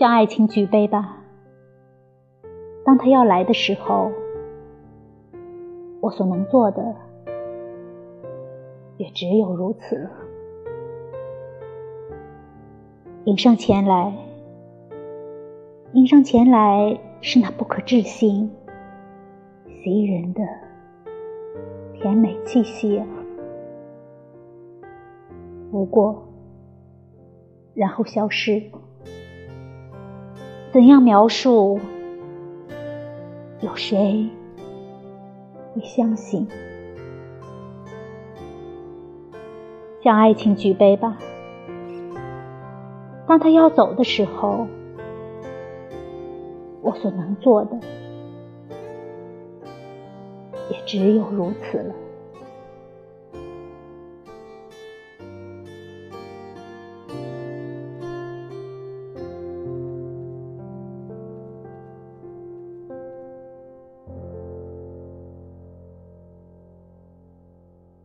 向爱情举杯吧。当他要来的时候，我所能做的也只有如此了。迎上前来，迎上前来是那不可置信、袭人的甜美气息！不过，然后消失，怎样描述？有谁会相信？向爱情举杯吧。当他要走的时候，我所能做的也只有如此了。